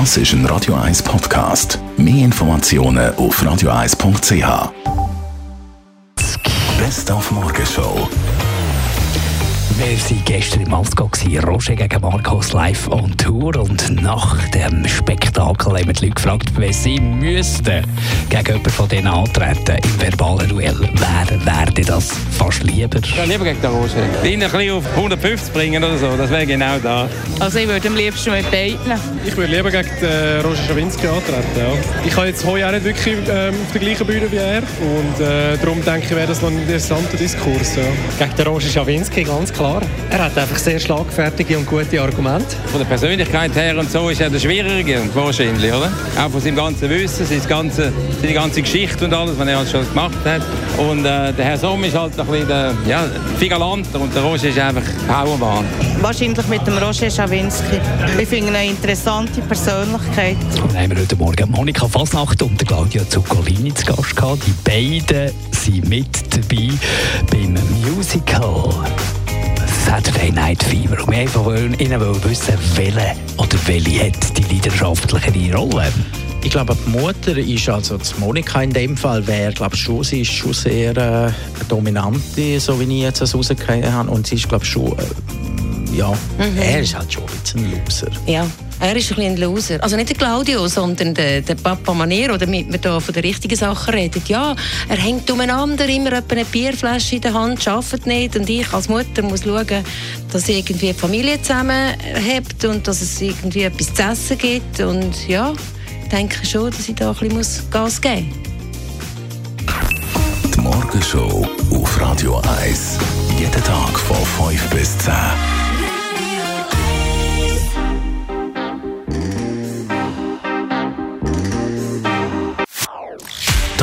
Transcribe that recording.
Das ist ein Radio 1 Podcast. Mehr Informationen auf radio1.ch. Best auf Morgenshow. Wir waren gestern im Altgau, Roger gegen Marcos live on Tour. Und nach dem Spektakel haben wir die Leute gefragt, wenn sie müssten gegen jemanden von denen antreten im verbalen Duell. Wer wäre das fast lieber? Ja, lieber gegen den Roger. Ihn ein bisschen auf 150 bringen oder so, das wäre genau da. Also ich würde am liebsten mit beiden. Ich würde lieber gegen den Roger Schawinski antreten. Ja. Ich habe jetzt heute auch nicht wirklich ähm, auf der gleichen Bühne wie er. Und äh, darum denke ich, wäre das noch ein interessanter Diskurs. Ja. Gegen den Roger Schawinski, ganz klar klar. Er hat einfach sehr schlagfertige und gute Argumente. Von der Persönlichkeit her und so ist er der Schwierige wahrscheinlich, oder? Auch von seinem ganzen Wissen, seine ganze, seine ganze Geschichte und alles, was er schon gemacht hat. Und äh, der Herr Somm ist halt ein bisschen der ja, Figalanter und der Roger ist einfach Powerbahn. Wahrscheinlich mit dem Roger Schawinski. Ich finde ihn eine interessante Persönlichkeit. Und haben wir heute Morgen Monika Fasnacht und Claudia Zuccolini zu Gast gehabt. Die beiden sind mit dabei beim Musical. Saturday Night Fever. Und wir wollen Ihnen wissen, welche oder welche hat die leidenschaftlichere Rolle? Ich glaube, die Mutter ist, also die Monika in dem Fall, wäre, glaube schon, sie ist schon sehr äh, dominant, so wie ich jetzt das rausgekriegt habe. Und sie ist, glaube schon, äh, ja, mhm. er ist halt schon ein bisschen ein Loser. Ja. Er ist ein, ein Loser. Also nicht der Claudio, sondern der, der Papa Maniero, damit wir hier von den richtigen Sachen reden. Ja, er hängt umeinander, immer eine Bierflasche in der Hand, arbeitet nicht. Und ich als Mutter muss schauen, dass irgendwie die Familie zusammenhält und dass es irgendwie etwas zu essen gibt. Und ja, ich denke schon, dass ich da ein bisschen Gas geben muss. Die Morgenshow auf Radio 1. Jeden Tag von 5 bis 10.